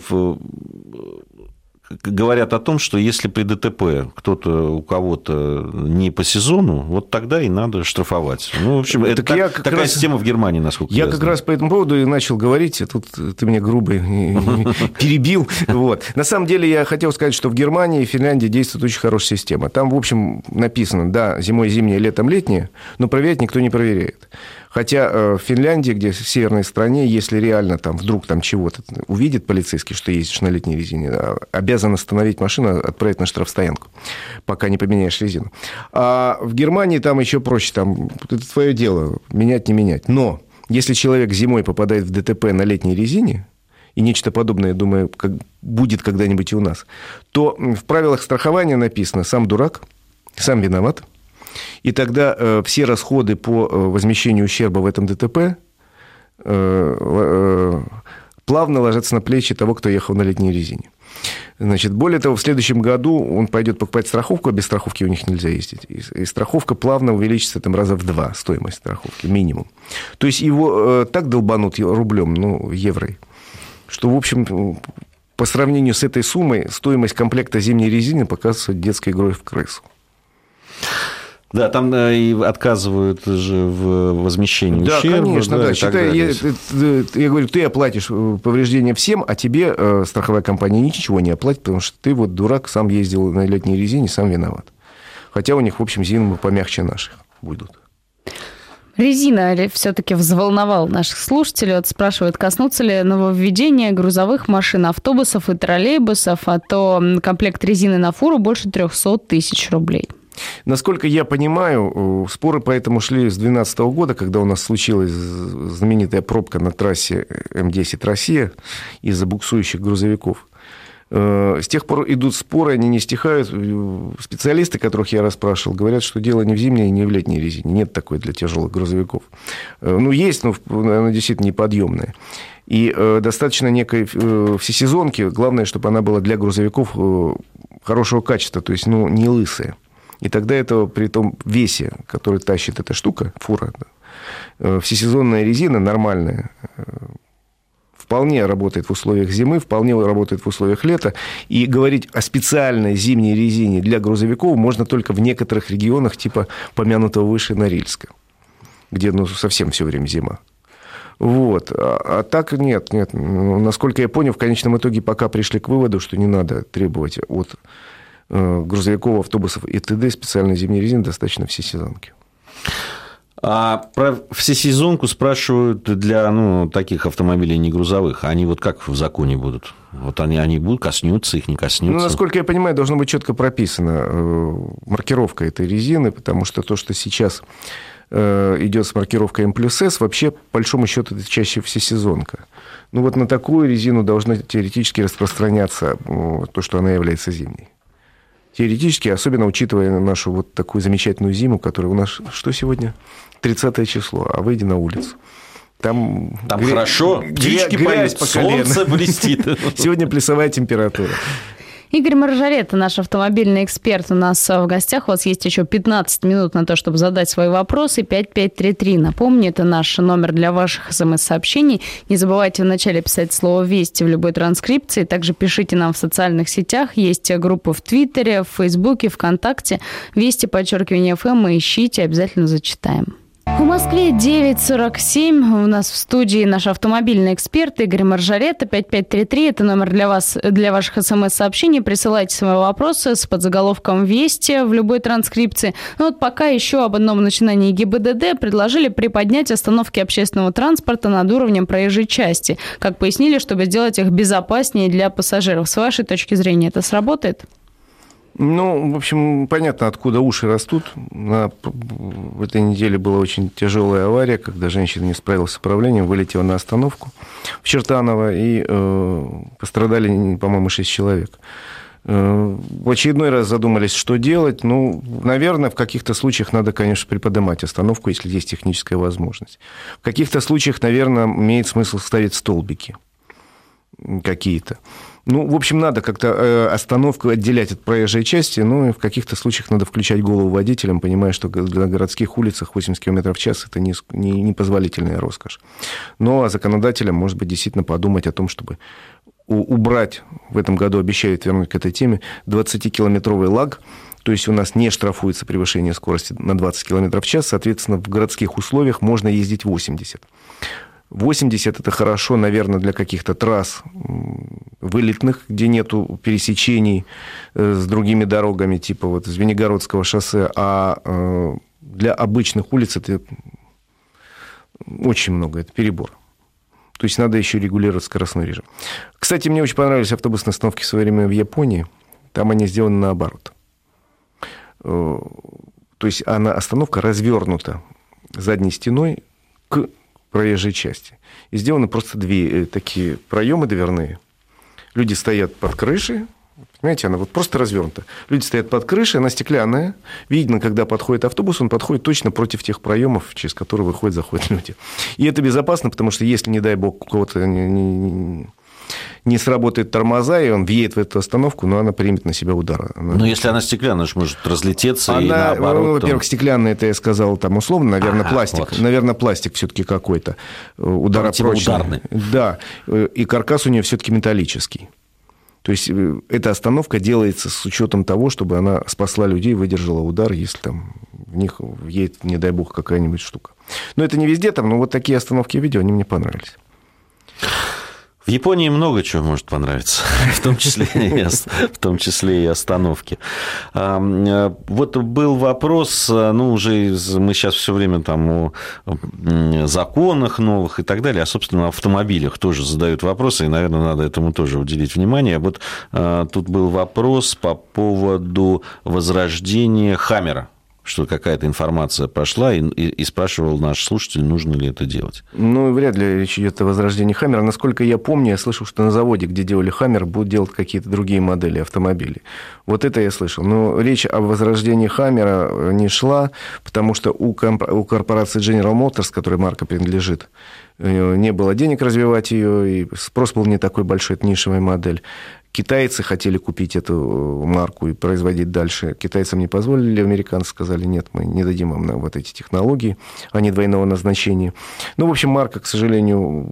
говорят о том, что если при ДТП кто-то у кого-то не по сезону, вот тогда и надо штрафовать. Ну, в общем, это так, я такая раз, система в Германии, насколько я Я как знаю. раз по этому поводу и начал говорить, а тут ты меня грубо перебил. Вот. На самом деле я хотел сказать, что в Германии и Финляндии действует очень хорошая система. Там, в общем, написано, да, зимой зимнее, летом летнее, но проверять никто не проверяет. Хотя э, в Финляндии, где в северной стране, если реально там вдруг там чего-то увидит полицейский, что ездишь на летней резине, обязан остановить машину, отправить на штрафстоянку, пока не поменяешь резину. А в Германии там еще проще, там это твое дело, менять, не менять. Но если человек зимой попадает в ДТП на летней резине, и нечто подобное, я думаю, как будет когда-нибудь и у нас, то в правилах страхования написано «сам дурак», «сам виноват», и тогда э, все расходы по э, возмещению ущерба в этом ДТП э, плавно ложатся на плечи того, кто ехал на летней резине. Значит, более того, в следующем году он пойдет покупать страховку, а без страховки у них нельзя ездить. И страховка плавно увеличится там раза в два, стоимость страховки, минимум. То есть его э, так долбанут рублем, ну, евро, что, в общем, по сравнению с этой суммой, стоимость комплекта зимней резины показывается детской игрой в крысу. Да, там э, и отказывают же в возмещении да, ущерба. Конечно, да, да. Считай, я, я говорю, ты оплатишь э, повреждения всем, а тебе э, страховая компания ничего не оплатит, потому что ты вот дурак, сам ездил на летней резине, сам виноват. Хотя у них, в общем, зимы помягче наших будут. Резина все-таки взволновал наших слушателей. Вот спрашивают, коснутся ли нововведения грузовых машин, автобусов и троллейбусов, а то комплект резины на фуру больше 300 тысяч рублей. Насколько я понимаю, споры поэтому шли с 2012 года, когда у нас случилась знаменитая пробка на трассе М10 «Россия» из-за буксующих грузовиков. Э, с тех пор идут споры, они не стихают. Специалисты, которых я расспрашивал, говорят, что дело не в зимней, не в летней резине. Нет такой для тяжелых грузовиков. Э, ну, есть, но она действительно неподъемная. И э, достаточно некой всесезонки. Главное, чтобы она была для грузовиков хорошего качества, то есть ну, не лысая. И тогда это при том весе, который тащит эта штука, фура, э, всесезонная резина нормальная, э, вполне работает в условиях зимы, вполне работает в условиях лета. И говорить о специальной зимней резине для грузовиков можно только в некоторых регионах, типа помянутого выше Норильска, где ну, совсем все время зима. Вот. А, а так нет, нет. Насколько я понял, в конечном итоге пока пришли к выводу, что не надо требовать от грузовиков, автобусов и т.д. специальной зимней резины достаточно все сезонки. А про всесезонку спрашивают для ну, таких автомобилей не грузовых. Они вот как в законе будут? Вот они, они будут, коснутся, их не коснутся? Ну, насколько я понимаю, должно быть четко прописана э, маркировка этой резины, потому что то, что сейчас э, идет с маркировкой М плюс С, вообще, по большому счету, это чаще всесезонка. Ну, вот на такую резину должно теоретически распространяться то, что она является зимней. Теоретически, особенно учитывая нашу вот такую замечательную зиму, которая у нас что сегодня? 30 число, а выйди на улицу. Там, Там гря... хорошо, птички поют, солнце блестит. Сегодня плюсовая температура. Игорь Маржарета, наш автомобильный эксперт, у нас в гостях. У вас есть еще 15 минут на то, чтобы задать свои вопросы. 5533. Напомню, это наш номер для ваших смс-сообщений. Не забывайте вначале писать слово «Вести» в любой транскрипции. Также пишите нам в социальных сетях. Есть группы в Твиттере, в Фейсбуке, ВКонтакте. «Вести», подчеркивание «ФМ». Ищите, обязательно зачитаем. В Москве 9.47. У нас в студии наш автомобильный эксперт Игорь Маржарета. 5533. Это номер для вас, для ваших смс-сообщений. Присылайте свои вопросы с подзаголовком «Вести» в любой транскрипции. Ну вот пока еще об одном начинании ГИБДД предложили приподнять остановки общественного транспорта над уровнем проезжей части. Как пояснили, чтобы сделать их безопаснее для пассажиров. С вашей точки зрения это сработает? Ну, в общем, понятно, откуда уши растут. На, в этой неделе была очень тяжелая авария, когда женщина не справилась с управлением, вылетела на остановку в Чертаново, и э, пострадали, по-моему, 6 человек. Э, в очередной раз задумались, что делать. Ну, наверное, в каких-то случаях надо, конечно, приподнимать остановку, если есть техническая возможность. В каких-то случаях, наверное, имеет смысл ставить столбики какие-то. Ну, в общем, надо как-то э, остановку отделять от проезжей части, ну, и в каких-то случаях надо включать голову водителям, понимая, что на городских улицах 80 км в час – это не, не, непозволительная роскошь. Но законодателям, может быть, действительно подумать о том, чтобы убрать, в этом году обещают вернуть к этой теме, 20-километровый лаг, то есть у нас не штрафуется превышение скорости на 20 км в час, соответственно, в городских условиях можно ездить 80. 80 это хорошо, наверное, для каких-то трасс вылетных, где нету пересечений э, с другими дорогами, типа вот Звенигородского шоссе, а э, для обычных улиц это очень много, это перебор. То есть надо еще регулировать скоростной режим. Кстати, мне очень понравились автобусные остановки в свое время в Японии. Там они сделаны наоборот. Э, то есть она, остановка развернута задней стеной к проезжей части. И сделаны просто две э, такие проемы дверные. Люди стоят под крышей, Понимаете, она вот просто развернута. Люди стоят под крышей, она стеклянная. Видно, когда подходит автобус, он подходит точно против тех проемов, через которые выходят, заходят люди. И это безопасно, потому что если, не дай бог, кого-то не сработает тормоза, и он въедет в эту остановку, но она примет на себя удар. Она... Но если она стеклянная, она же может разлететься она, и наоборот... Ну, во-первых, там... стеклянная, это я сказал там условно, наверное, а, пластик. Вот. Наверное, пластик все таки какой-то. Ударопрочный. Ударный. Да. И каркас у нее все таки металлический. То есть э, эта остановка делается с учетом того, чтобы она спасла людей, выдержала удар, если там в них едет, не дай бог, какая-нибудь штука. Но это не везде там, но вот такие остановки видео, они мне понравились. В Японии много чего может понравиться, в том числе и, в том числе и остановки. Э, вот был вопрос, э, ну, уже мы сейчас все время там о законах новых и так далее, а, собственно, о автомобилях тоже задают вопросы, и, наверное, надо этому тоже уделить внимание. Вот э, тут был вопрос по поводу возрождения Хаммера что какая-то информация прошла, и, и, и спрашивал наш слушатель, нужно ли это делать. Ну, вряд ли речь идет о возрождении Хаммера. Насколько я помню, я слышал, что на заводе, где делали Хаммер, будут делать какие-то другие модели автомобилей. Вот это я слышал. Но речь о возрождении Хаммера не шла, потому что у, комп... у корпорации General Motors, которой марка принадлежит, э, не было денег развивать ее, и спрос был не такой большой, это нишевая модель. Китайцы хотели купить эту э, марку и производить дальше. Китайцам не позволили, американцы сказали, нет, мы не дадим вам вот эти технологии, они двойного назначения. Ну, в общем, марка, к сожалению,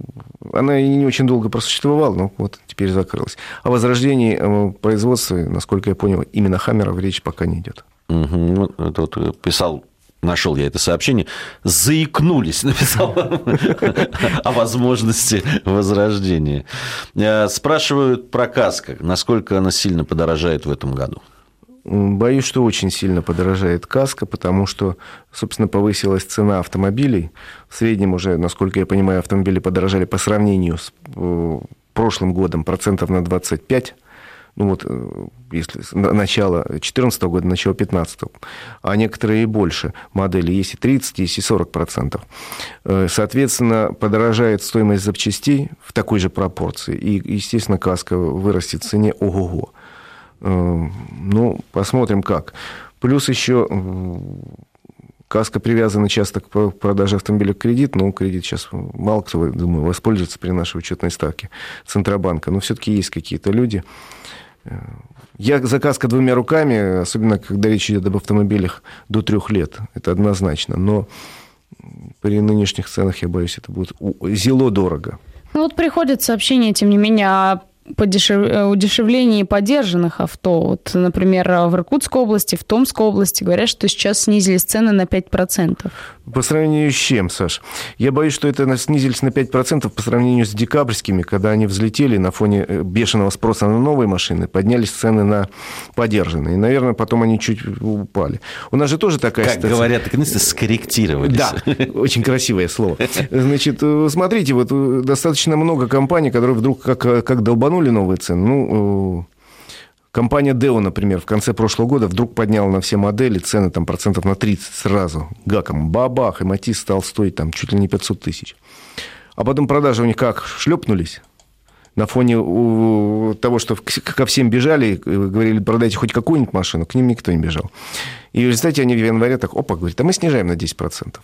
она и не очень долго просуществовала, но вот теперь закрылась. О возрождении э, производства, насколько я понял, именно Хаммера в речь пока не идет. Угу. это вот писал нашел я это сообщение, заикнулись, написал о возможности возрождения. Э, спрашивают про каска, насколько она сильно подорожает в этом году. Боюсь, что очень сильно подорожает каска, потому что, собственно, повысилась цена автомобилей. В среднем уже, насколько я понимаю, автомобили подорожали по сравнению с э, прошлым годом процентов на 25 ну вот, э, если начало 2014 года, начало 2015, а некоторые и больше модели, есть и 30, есть и 40 процентов. Э, соответственно, подорожает стоимость запчастей в такой же пропорции, и, естественно, каска вырастет в цене ого-го. Э, ну, посмотрим как. Плюс еще Каска привязана часто к продаже автомобиля в кредит, но кредит сейчас мало кто, думаю, воспользуется при нашей учетной ставке Центробанка. Но все-таки есть какие-то люди, я за каска двумя руками, особенно когда речь идет об автомобилях до трех лет. Это однозначно. Но при нынешних ценах, я боюсь, это будет зело дорого. Ну вот приходит сообщение, тем не менее, о подешев... Э, удешевлении подержанных авто. Вот, например, в Иркутской области, в Томской области говорят, что сейчас снизились цены на 5%. По сравнению с чем, Саш? Я боюсь, что это снизились на 5% по сравнению с декабрьскими, когда они взлетели на фоне э, бешеного спроса на новые машины, поднялись цены на подержанные. И, наверное, потом они чуть упали. У нас же тоже такая как ситуация. говорят, наконец-то скорректировались. Да, очень красивое слово. Значит, э, смотрите, вот достаточно много компаний, которые вдруг как, как долбанули рванули новые цены. Ну, компания Deo, например, в конце прошлого года вдруг подняла на все модели цены там процентов на 30 сразу. Гаком бабах, и Матис стал стоить там чуть ли не 500 тысяч. А потом продажи у них как шлепнулись на фоне того, что ко всем бежали, говорили, продайте хоть какую-нибудь машину, к ним никто не бежал. И в результате они в январе так, опа, говорят, а мы снижаем на 10%.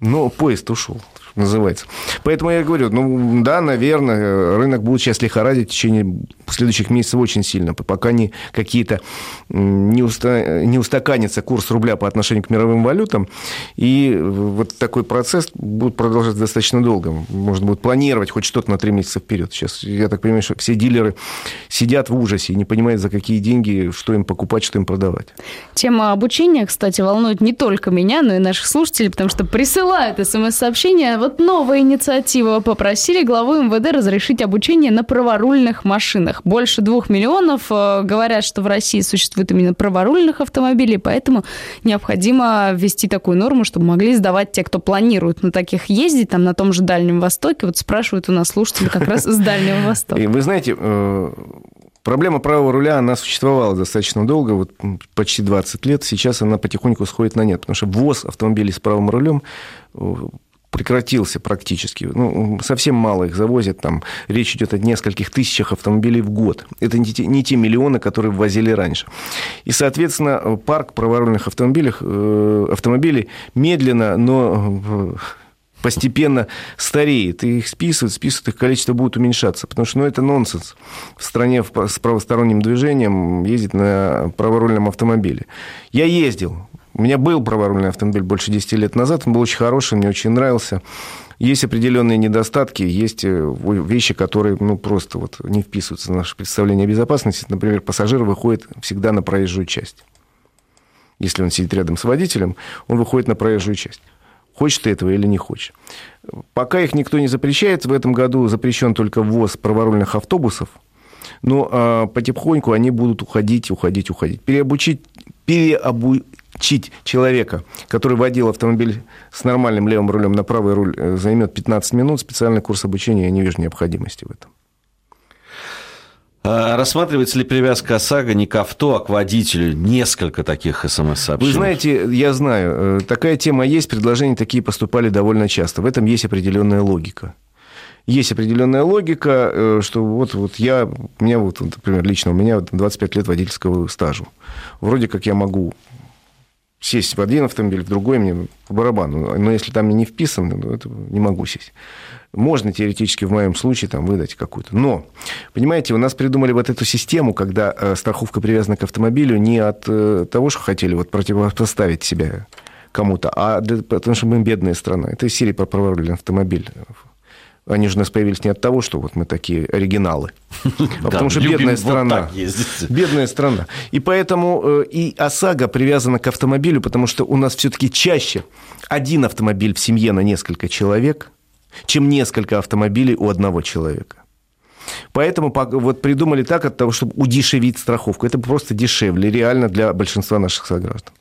Но поезд ушел, называется. Поэтому я говорю, ну да, наверное, рынок будет сейчас лихорадить в течение следующих месяцев очень сильно, пока не какие-то не, уста, не устаканится курс рубля по отношению к мировым валютам. И вот такой процесс будет продолжаться достаточно долго. Можно будет планировать хоть что-то на три месяца вперед. Сейчас, я так понимаю, что все дилеры сидят в ужасе и не понимают, за какие деньги, что им покупать, что им продавать. Тема обучения, кстати, волнует не только меня, но и наших слушателей, потому что присылают смс-сообщения. Вот новая инициатива. Попросили главу МВД разрешить обучение на праворульных машинах. Больше двух миллионов э, говорят, что в России существует именно праворульных автомобилей, поэтому необходимо ввести такую норму, чтобы могли сдавать те, кто планирует на таких ездить, там на том же Дальнем Востоке. Вот спрашивают у нас слушатели как раз с Дальнего Востока. И вы знаете, э, Проблема правого руля, она существовала достаточно долго, вот почти 20 лет. Сейчас она потихоньку сходит на нет, потому что ввоз автомобилей с правым рулем э, прекратился практически. Ну, совсем мало их завозят. Там речь идет о нескольких тысячах автомобилей в год. Это не те, не те миллионы, которые ввозили раньше. И, соответственно, парк праворульных автомобилей, э, автомобилей медленно, но постепенно стареет. И их списывают, списывают, их количество будет уменьшаться. Потому что ну, это нонсенс в стране с правосторонним движением ездить на праворульном автомобиле. Я ездил у меня был праворульный автомобиль больше 10 лет назад, он был очень хороший, мне очень нравился. Есть определенные недостатки, есть э, вещи, которые ну, просто вот не вписываются в наше представление о безопасности. Например, пассажир выходит всегда на проезжую часть. Если он сидит рядом с водителем, он выходит на проезжую часть. Хочет ты этого или не хочешь. Пока их никто не запрещает, в этом году запрещен только ввоз праворульных автобусов, но а, потихоньку они будут уходить, уходить, уходить. Переобучить, переобу, учить человека, который водил автомобиль с нормальным левым рулем на правый руль, э, займет 15 минут, специальный курс обучения, я не вижу необходимости в этом. А рассматривается ли привязка ОСАГО не к авто, а к водителю? Несколько таких смс-сообщений. Вы знаете, я знаю, э, такая тема есть, предложения такие поступали довольно часто. В этом есть определенная логика. Есть определенная логика, э, что вот, вот я, у меня вот, например, лично у меня 25 лет водительского стажа. Вроде как я могу сесть в один автомобиль, в другой мне по барабану. Но если там не вписано, то это не могу сесть. Можно теоретически в моем случае там выдать какую-то. Но, понимаете, у нас придумали вот эту систему, когда э, страховка привязана к автомобилю не от э, того, что хотели вот противопоставить себя кому-то, а для, потому что мы бедная страна. Это из серии про праворульный автомобиль. Они же у нас появились не от того, что вот мы такие оригиналы, а потому что бедная страна. Бедная страна. И поэтому э, и ОСАГО привязана к автомобилю, потому что у нас все-таки чаще один автомобиль в семье на несколько человек, чем несколько автомобилей у одного человека. Поэтому вот придумали так от того, чтобы удешевить страховку. Это просто дешевле реально для большинства наших сограждан.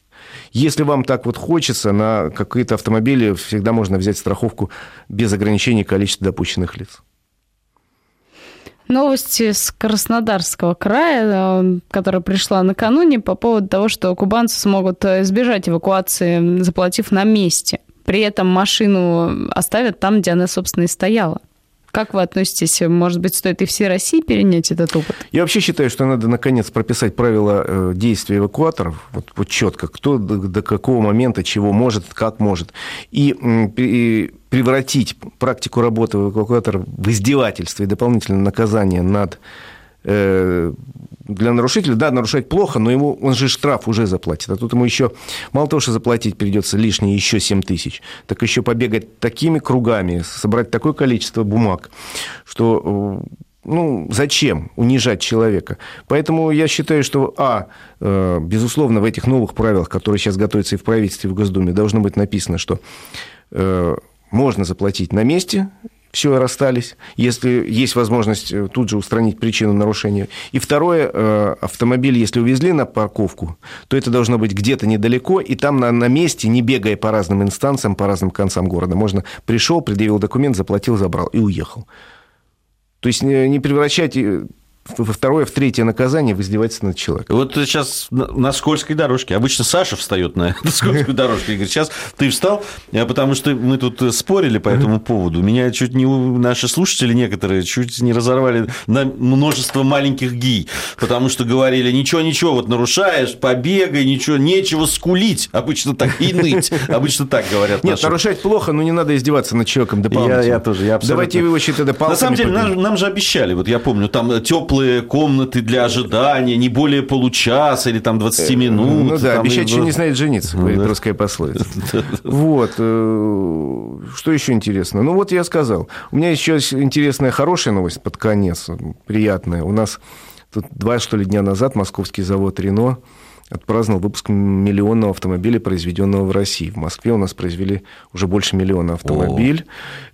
Если вам так вот хочется, на какие-то автомобили всегда можно взять страховку без ограничений количества допущенных лиц. Новости с Краснодарского края, э, которая пришла накануне по поводу того, что кубанцы смогут э, избежать эвакуации, заплатив на месте. При этом машину оставят там, где она, собственно, и стояла. Как вы относитесь? Может быть, стоит и всей России перенять этот опыт? Я вообще считаю, что надо наконец прописать правила э, действия эвакуаторов, вот, вот четко, кто до, до какого момента чего может, как может. И, и превратить практику работы эвакуаторов в издевательство и дополнительное наказание над Э, для нарушителя, да, нарушать плохо, но ему, он же штраф уже заплатит. А тут ему еще, мало того, что заплатить придется лишние еще 7 тысяч, так еще побегать такими кругами, собрать такое количество бумаг, что э, ну, зачем унижать человека? Поэтому я считаю, что, а, э, безусловно, в этих новых правилах, которые сейчас готовятся и в правительстве, и в Госдуме, должно быть написано, что можно заплатить на месте все, расстались, если есть возможность э, тут же устранить причину нарушения. И второе, э, автомобиль, если увезли на парковку, то это должно быть где-то недалеко, и там на, на месте, не бегая по разным инстанциям, по разным концам города, можно пришел, предъявил документ, заплатил, забрал и уехал. То есть не превращать э, во второе, в третье наказание в издевательство над человеком. Вот сейчас на скользкой дорожке. Обычно Саша встает на скользкую дорожку и говорит, сейчас ты встал, а потому что мы тут спорили по этому поводу. Меня чуть не наши слушатели некоторые чуть не разорвали на множество маленьких гий, потому что говорили, ничего, ничего, вот нарушаешь, побегай, ничего, нечего скулить. Обычно так и ныть. Обычно так говорят. Нет, нарушать плохо, но не надо издеваться над человеком дополнительно. Я, я тоже, я абсолютно... Давайте вы вообще тогда На самом деле, нам, нам же обещали, вот я помню, там теплый теплые комнаты для ожидания, не более получаса или там 20 э, минут. Ну да, обещать, что не знает жениться, говорит да. русская пословица. Вот. Э, что еще интересно? Ну вот я сказал. У меня еще интересная, хорошая новость под конец, приятная. У нас тут два, что ли, дня назад московский завод «Рено» отпраздновал выпуск миллионного автомобиля, произведенного в России. В Москве у нас произвели уже больше миллиона автомобилей.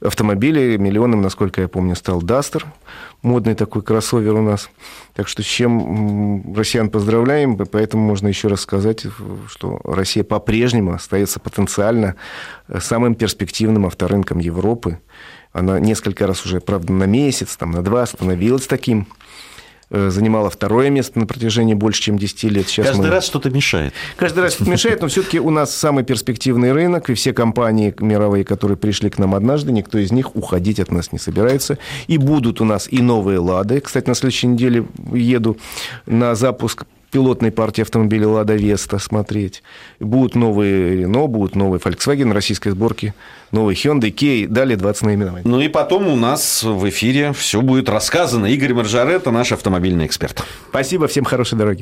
Автомобилей миллионом, насколько я помню, стал «Дастер», модный такой кроссовер у нас. Так что с чем россиян поздравляем, поэтому можно еще раз сказать, что Россия по-прежнему остается потенциально самым перспективным авторынком Европы. Она несколько раз уже, правда, на месяц, там, на два становилась таким Э, занимала второе место на протяжении больше, чем 10 лет. Сейчас Каждый мы... раз что-то мешает. Каждый раз что-то мешает, но все-таки у нас самый перспективный рынок, и все компании мировые, которые пришли к нам однажды, никто из них уходить от нас не собирается. И будут у нас и новые «Лады». Кстати, на следующей неделе еду на запуск пилотной партии автомобилей «Лада Веста» смотреть. Будут новые «Рено», будут новые Volkswagen российской сборки, новые Hyundai, Kia, далее 20 наименований. Ну и потом у нас в эфире все будет рассказано. Игорь Маржарета, наш автомобильный эксперт. Спасибо, всем хорошей дороги.